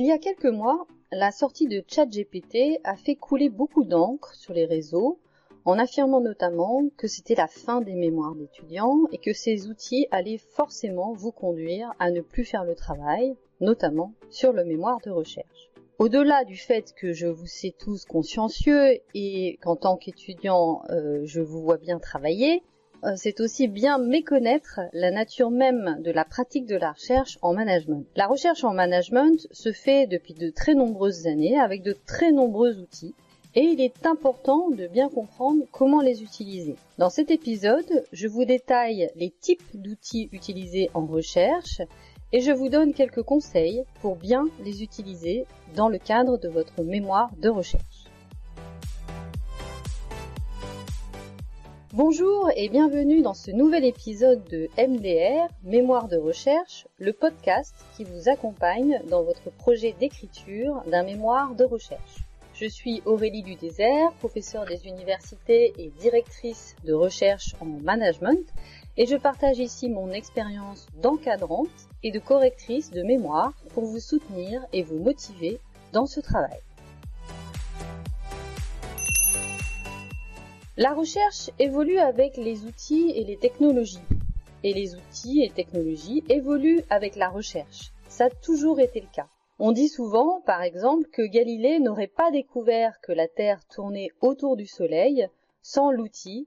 Il y a quelques mois, la sortie de ChatGPT a fait couler beaucoup d'encre sur les réseaux en affirmant notamment que c'était la fin des mémoires d'étudiants et que ces outils allaient forcément vous conduire à ne plus faire le travail, notamment sur le mémoire de recherche. Au-delà du fait que je vous sais tous consciencieux et qu'en tant qu'étudiant euh, je vous vois bien travailler, c'est aussi bien méconnaître la nature même de la pratique de la recherche en management. La recherche en management se fait depuis de très nombreuses années avec de très nombreux outils et il est important de bien comprendre comment les utiliser. Dans cet épisode, je vous détaille les types d'outils utilisés en recherche et je vous donne quelques conseils pour bien les utiliser dans le cadre de votre mémoire de recherche. Bonjour et bienvenue dans ce nouvel épisode de MDR, Mémoire de recherche, le podcast qui vous accompagne dans votre projet d'écriture d'un mémoire de recherche. Je suis Aurélie Dudésert, professeure des universités et directrice de recherche en management, et je partage ici mon expérience d'encadrante et de correctrice de mémoire pour vous soutenir et vous motiver dans ce travail. La recherche évolue avec les outils et les technologies. Et les outils et technologies évoluent avec la recherche. Ça a toujours été le cas. On dit souvent, par exemple, que Galilée n'aurait pas découvert que la Terre tournait autour du Soleil sans l'outil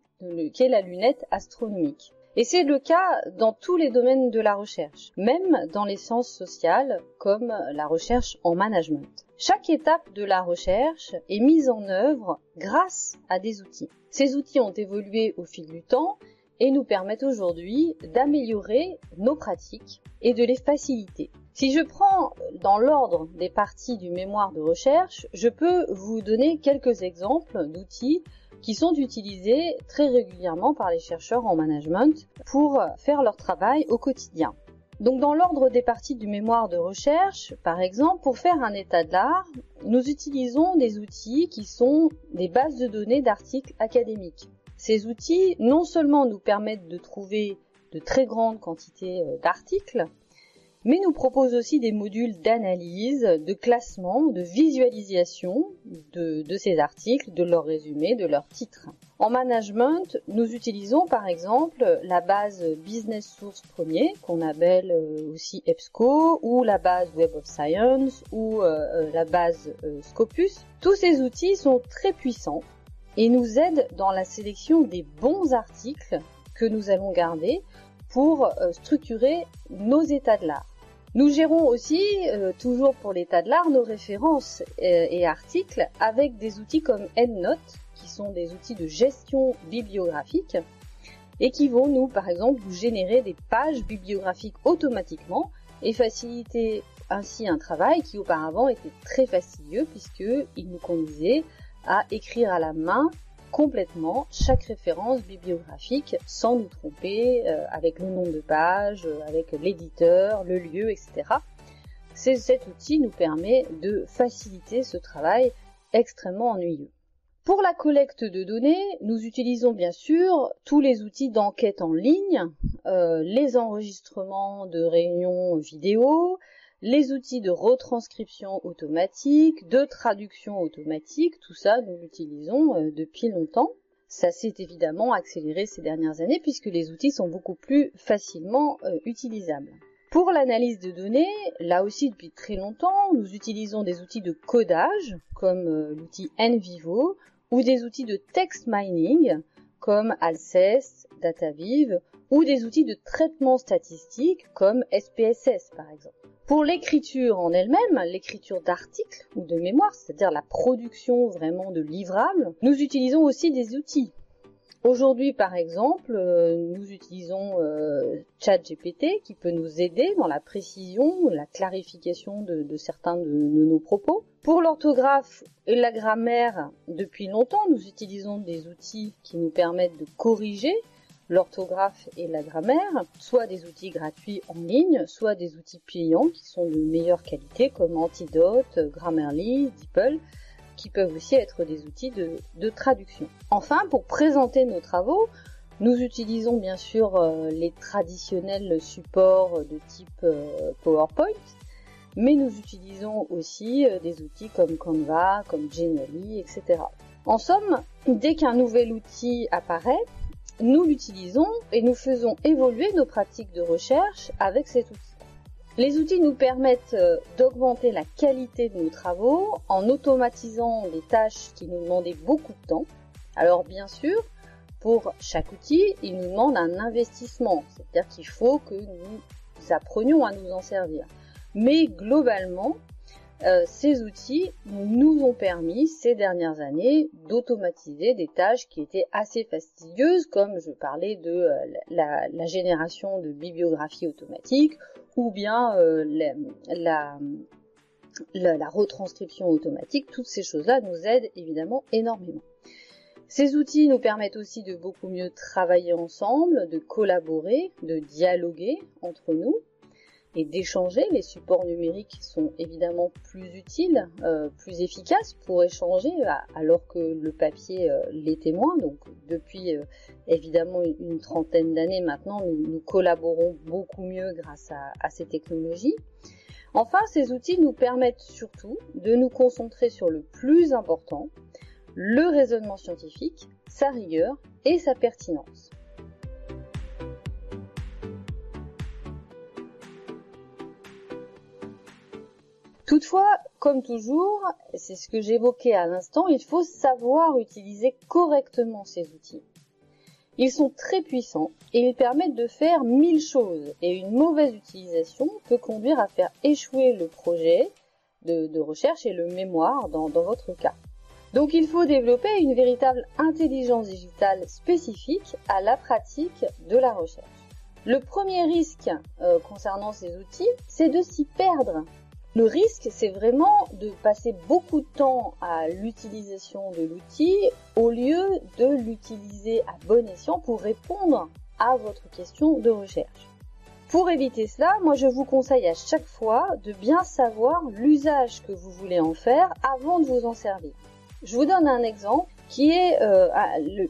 qu'est la lunette astronomique. Et c'est le cas dans tous les domaines de la recherche, même dans les sciences sociales comme la recherche en management. Chaque étape de la recherche est mise en œuvre grâce à des outils. Ces outils ont évolué au fil du temps et nous permettent aujourd'hui d'améliorer nos pratiques et de les faciliter. Si je prends dans l'ordre des parties du mémoire de recherche, je peux vous donner quelques exemples d'outils qui sont utilisés très régulièrement par les chercheurs en management pour faire leur travail au quotidien. Donc dans l'ordre des parties du mémoire de recherche, par exemple, pour faire un état de l'art, nous utilisons des outils qui sont des bases de données d'articles académiques. Ces outils non seulement nous permettent de trouver de très grandes quantités euh, d'articles, mais nous propose aussi des modules d'analyse, de classement, de visualisation de, ces articles, de leurs résumés, de leurs titres. En management, nous utilisons par exemple la base Business Source Premier, qu'on appelle euh, aussi EBSCO, ou la base Web of Science, ou euh, euh, la base Scopus. Tous ces outils sont très puissants et nous aident dans la sélection des bons articles que nous allons garder pour structurer nos états de l'art. Nous gérons aussi, euh, toujours pour l'état de l'art, nos références euh, et articles avec des outils comme EndNote, qui sont des outils de gestion bibliographique et qui vont nous, par exemple, vous générer des pages bibliographiques automatiquement et faciliter ainsi un travail qui auparavant était très fastidieux puisqu'il nous conduisait à écrire à la main complètement chaque référence bibliographique sans nous tromper euh, avec le nom de page, euh, avec l'éditeur, le lieu, etc. Cet outil nous permet de faciliter ce travail extrêmement ennuyeux. Pour la collecte de données, nous utilisons bien sûr tous les outils d'enquête en ligne, euh, les enregistrements de réunions vidéo, les outils de retranscription automatique, de traduction automatique, tout ça nous l'utilisons euh, depuis longtemps. Ça s'est évidemment accéléré ces dernières années puisque les outils sont beaucoup plus facilement euh, utilisables. Pour l'analyse de données, là aussi depuis très longtemps, nous utilisons des outils de codage comme euh, l'outil NVivo ou des outils de text mining comme Alcest, DataVive ou des outils de traitement statistique comme SPSS par exemple. Pour l'écriture en elle-même, l'écriture d'articles ou de mémoire, c'est-à-dire la production vraiment de livrables, nous utilisons aussi des outils. Aujourd'hui, par exemple, euh, nous utilisons euh, ChatGPT qui peut nous aider dans la précision, la clarification de, certains de, nos propos. Pour l'orthographe et la grammaire, depuis longtemps, nous utilisons des outils qui nous permettent de corriger l'orthographe et la grammaire, soit des outils gratuits en ligne, soit des outils payants qui sont de meilleure qualité comme Antidote, Grammarly, DeepL, qui peuvent aussi être des outils de, traduction. Enfin, pour présenter nos travaux, nous utilisons bien sûr euh, les traditionnels supports de type euh, PowerPoint, mais nous utilisons aussi euh, des outils comme Canva, comme Genially, etc. En somme, dès qu'un nouvel outil apparaît, nous l'utilisons et nous faisons évoluer nos pratiques de recherche avec cet outil. Les outils nous permettent euh, d'augmenter la qualité de nos travaux en automatisant des tâches qui nous demandaient beaucoup de temps. Alors bien sûr, pour chaque outil, il nous demande un investissement, c'est-à-dire qu'il faut que nous apprenions à nous en servir. Mais globalement, euh, ces outils nous ont permis ces dernières années d'automatiser des tâches qui étaient assez fastidieuses, comme je parlais de euh, la, génération de bibliographie automatique ou bien euh, la, la retranscription automatique. Toutes ces choses-là nous aident évidemment énormément. Ces outils nous permettent aussi de beaucoup mieux travailler ensemble, de collaborer, de dialoguer entre nous et d'échanger. Les supports numériques sont évidemment plus utiles, euh, plus efficaces pour échanger, alors que le papier euh, l'était moins. Donc depuis euh, évidemment une trentaine d'années maintenant, nous, collaborons beaucoup mieux grâce à, à ces technologies. Enfin, ces outils nous permettent surtout de nous concentrer sur le plus important, le raisonnement scientifique, sa rigueur et sa pertinence. Toutefois, comme toujours, c'est ce que j'évoquais à l'instant, il faut savoir utiliser correctement ces outils. Ils sont très puissants et ils permettent de faire mille choses et une mauvaise utilisation peut conduire à faire échouer le projet de, recherche et le mémoire dans, votre cas. Donc il faut développer une véritable intelligence digitale spécifique à la pratique de la recherche. Le premier risque euh, concernant ces outils, c'est de s'y perdre le risque, c'est vraiment de passer beaucoup de temps à l'utilisation de l'outil au lieu de l'utiliser à bon escient pour répondre à votre question de recherche. Pour éviter cela, moi je vous conseille à chaque fois de bien savoir l'usage que vous voulez en faire avant de vous en servir. Je vous donne un exemple qui est euh,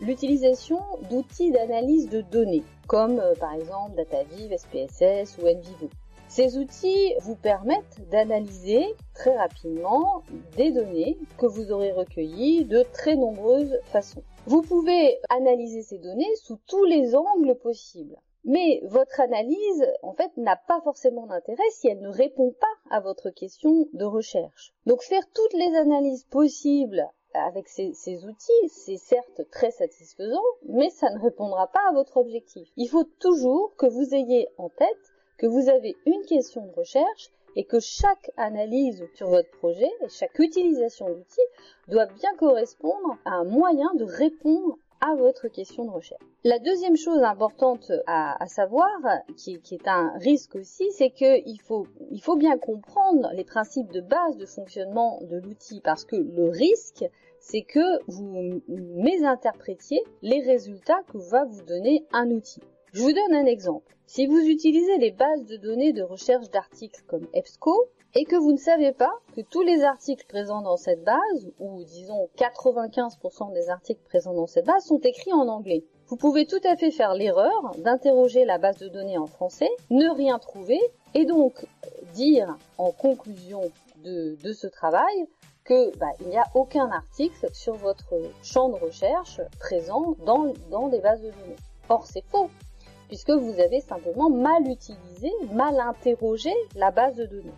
l'utilisation d'outils d'analyse de données, comme euh, par exemple DataViv, SPSS ou NVivo. Ces outils vous permettent d'analyser très rapidement des données que vous aurez recueillies de très nombreuses façons. Vous pouvez analyser ces données sous tous les angles possibles. Mais votre analyse, en fait, n'a pas forcément d'intérêt si elle ne répond pas à votre question de recherche. Donc faire toutes les analyses possibles avec ces, ces outils, c'est certes très satisfaisant, mais ça ne répondra pas à votre objectif. Il faut toujours que vous ayez en tête que vous avez une question de recherche et que chaque analyse sur votre projet et chaque utilisation d'outils doit bien correspondre à un moyen de répondre à votre question de recherche. La deuxième chose importante à, savoir, qui, est un risque aussi, c'est qu'il il faut bien comprendre les principes de base de fonctionnement de l'outil parce que le risque, c'est que vous mésinterprétiez les résultats que va vous donner un outil. Je vous donne un exemple. Si vous utilisez les bases de données de recherche d'articles comme EBSCO et que vous ne savez pas que tous les articles présents dans cette base, ou disons 95% des articles présents dans cette base, sont écrits en anglais, vous pouvez tout à fait faire l'erreur d'interroger la base de données en français, ne rien trouver, et donc dire en conclusion de, ce travail que bah, il n'y a aucun article sur votre champ de recherche présent dans des bases de données. Or c'est faux puisque vous avez simplement mal utilisé, mal interrogé la base de données.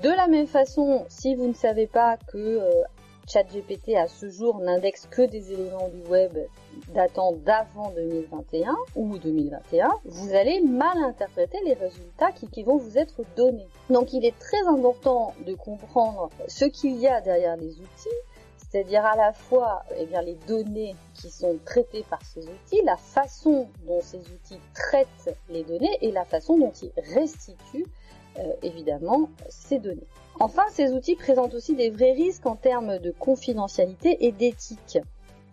De la même façon, si vous ne savez pas que euh, ChatGPT à ce jour n'indexe que des éléments du web datant d'avant 2021 ou 2021, vous allez mal interpréter les résultats qui, qui, vont vous être donnés. Donc il est très important de comprendre ce qu'il y a derrière les outils c'est-à-dire à la fois eh les données qui sont traitées par ces outils, la façon dont ces outils traitent les données et la façon dont ils restituent euh, évidemment ces données. Enfin, ces outils présentent aussi des vrais risques en termes de confidentialité et d'éthique.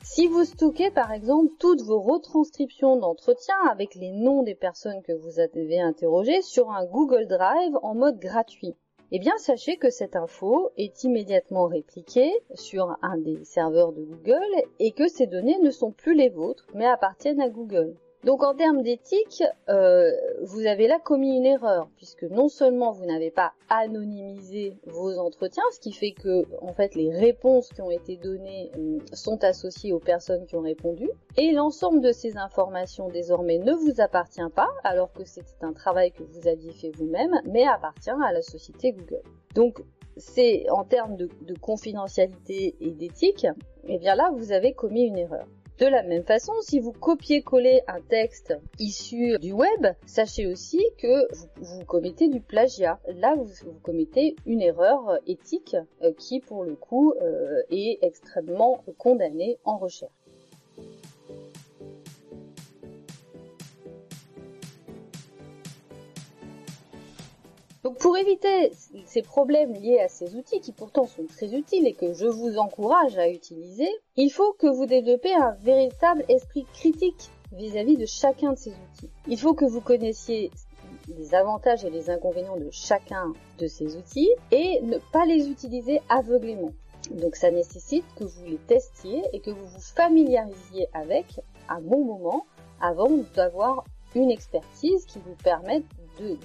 Si vous stockez par exemple toutes vos retranscriptions d'entretien avec les noms des personnes que vous avez interrogées sur un Google Drive en mode gratuit, eh bien sachez que cette info est immédiatement répliquée sur un des serveurs de Google et que ces données ne sont plus les vôtres mais appartiennent à Google. Donc en termes d'éthique, euh, vous avez là commis une erreur, puisque non seulement vous n'avez pas anonymisé vos entretiens, ce qui fait que en fait les réponses qui ont été données euh, sont associées aux personnes qui ont répondu, et l'ensemble de ces informations désormais ne vous appartient pas, alors que c'était un travail que vous aviez fait vous-même, mais appartient à la société Google. Donc c'est en termes de, de confidentialité et d'éthique, et eh bien là vous avez commis une erreur. De la même façon, si vous copiez-collez un texte issu du web, sachez aussi que vous, commettez du plagiat. Là, vous, commettez une erreur éthique euh, qui, pour le coup, euh, est extrêmement condamnée en recherche. Donc pour éviter ces problèmes liés à ces outils qui pourtant sont très utiles et que je vous encourage à utiliser, il faut que vous développez un véritable esprit critique vis-à-vis de chacun de ces outils. Il faut que vous connaissiez les avantages et les inconvénients de chacun de ces outils et ne pas les utiliser aveuglément. Donc ça nécessite que vous les testiez et que vous vous familiarisiez avec un bon moment avant d'avoir une expertise qui vous permette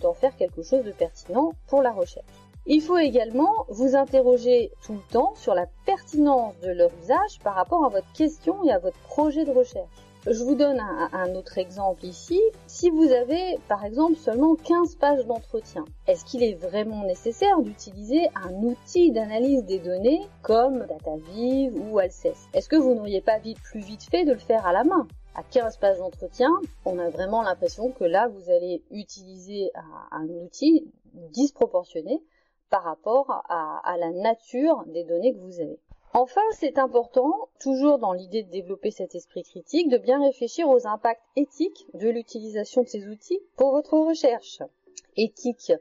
d'en faire quelque chose de pertinent pour la recherche. Il faut également vous interroger tout le temps sur la pertinence de leur usage par rapport à votre question et à votre projet de recherche. Je vous donne un, autre exemple ici. Si vous avez par exemple seulement 15 pages d'entretien, est-ce qu'il est vraiment nécessaire d'utiliser un outil d'analyse des données comme DataViv ou Alcest Est-ce que vous n'auriez pas vite plus vite fait de le faire à la main? À 15 pages d'entretien, on a vraiment l'impression que là, vous allez utiliser un, outil disproportionné par rapport à, la nature des données que vous avez. Enfin, c'est important, toujours dans l'idée de développer cet esprit critique, de bien réfléchir aux impacts éthiques de l'utilisation de ces outils pour votre recherche. Éthique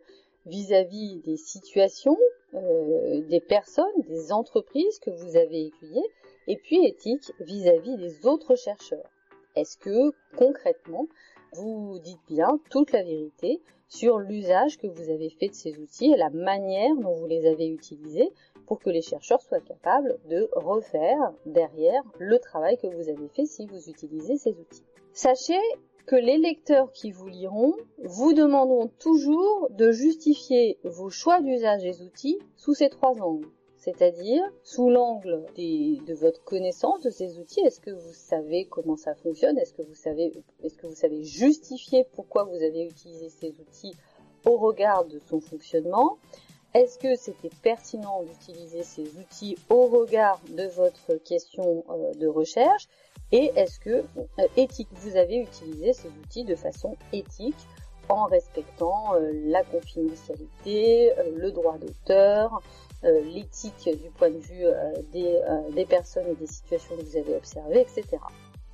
vis-à-vis des situations, euh, des personnes, des entreprises que vous avez étudiées, et puis éthique vis à -vis des autres chercheurs. Est-ce que concrètement, vous dites bien toute la vérité sur l'usage que vous avez fait de ces outils et la manière dont vous les avez utilisés pour que les chercheurs soient capables de refaire derrière le travail que vous avez fait si vous utilisez ces outils? Sachez que les lecteurs qui vous liront vous demanderont toujours de justifier vos choix d'usage des outils sous ces trois angles c'est-à-dire sous l'angle de votre connaissance de ces outils. Est-ce que vous savez comment ça fonctionne? Est-ce que vous savez, est-ce que vous savez justifier pourquoi vous avez utilisé ces outils au regard de son fonctionnement? Est-ce que c'était pertinent d'utiliser ces outils au regard de votre question euh, de recherche? Et est-ce que euh, éthique, vous avez utilisé ces outils de façon éthique en respectant euh, la confidentialité, le droit d'auteur, l'éthique du point de vue euh, euh, des, personnes et des situations que vous avez observées, etc.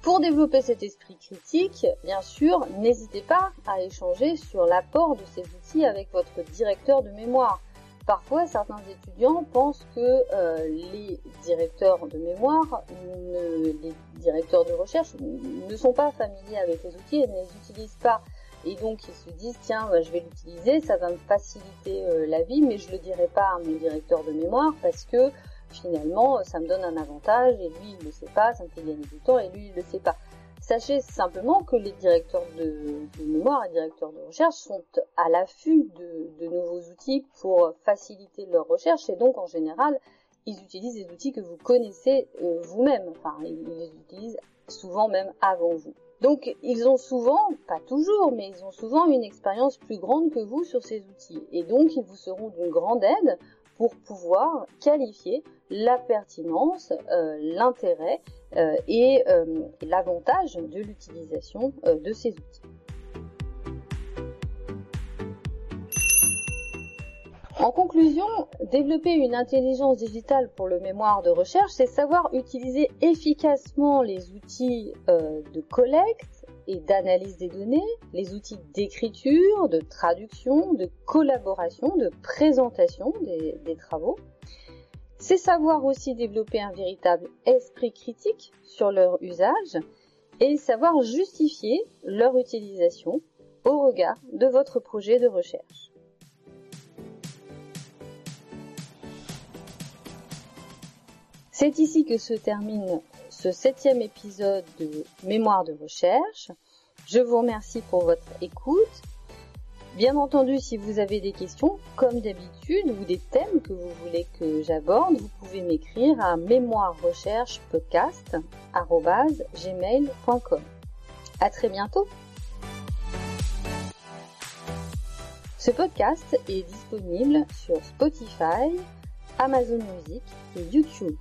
Pour développer cet esprit critique, bien sûr, n'hésitez pas à échanger sur l'apport de ces outils avec votre directeur de mémoire. Parfois, certains étudiants pensent que les directeurs de mémoire, les directeurs de recherche ne sont pas familiers avec les outils et ne les utilisent pas. Et donc ils se disent tiens bah, je vais l'utiliser, ça va me faciliter euh, la vie, mais je le dirai pas à mon directeur de mémoire parce que finalement ça me donne un avantage et lui il le sait pas, ça me fait gagner du temps et lui il le sait pas. Sachez simplement que les directeurs de, mémoire et directeurs de recherche sont à l'affût de, nouveaux outils pour faciliter leur recherche et donc en général ils utilisent des outils que vous connaissez euh, vous-même. Enfin ils les utilisent souvent même avant vous. Donc ils ont souvent, pas toujours, mais ils ont souvent une expérience plus grande que vous sur ces outils. Et donc ils vous seront d'une grande aide pour pouvoir qualifier la pertinence, euh, l'intérêt euh, et euh, l'avantage de l'utilisation de ces outils. En conclusion, développer une intelligence digitale pour le mémoire de recherche, c'est savoir utiliser efficacement les outils euh, de collecte et d'analyse des données, les outils d'écriture, de traduction, de collaboration, de présentation des, des travaux. C'est savoir aussi développer un véritable esprit critique sur leur usage et savoir justifier leur utilisation au regard de votre projet de recherche. C'est ici que se termine ce septième épisode de Mémoire de recherche. Je vous remercie pour votre écoute. Bien entendu, si vous avez des questions, comme d'habitude, ou des thèmes que vous voulez que j'aborde, vous pouvez m'écrire à mémoirerecherchepodcast.gmail.com. À très bientôt! Ce podcast est disponible sur Spotify, Amazon Music et YouTube.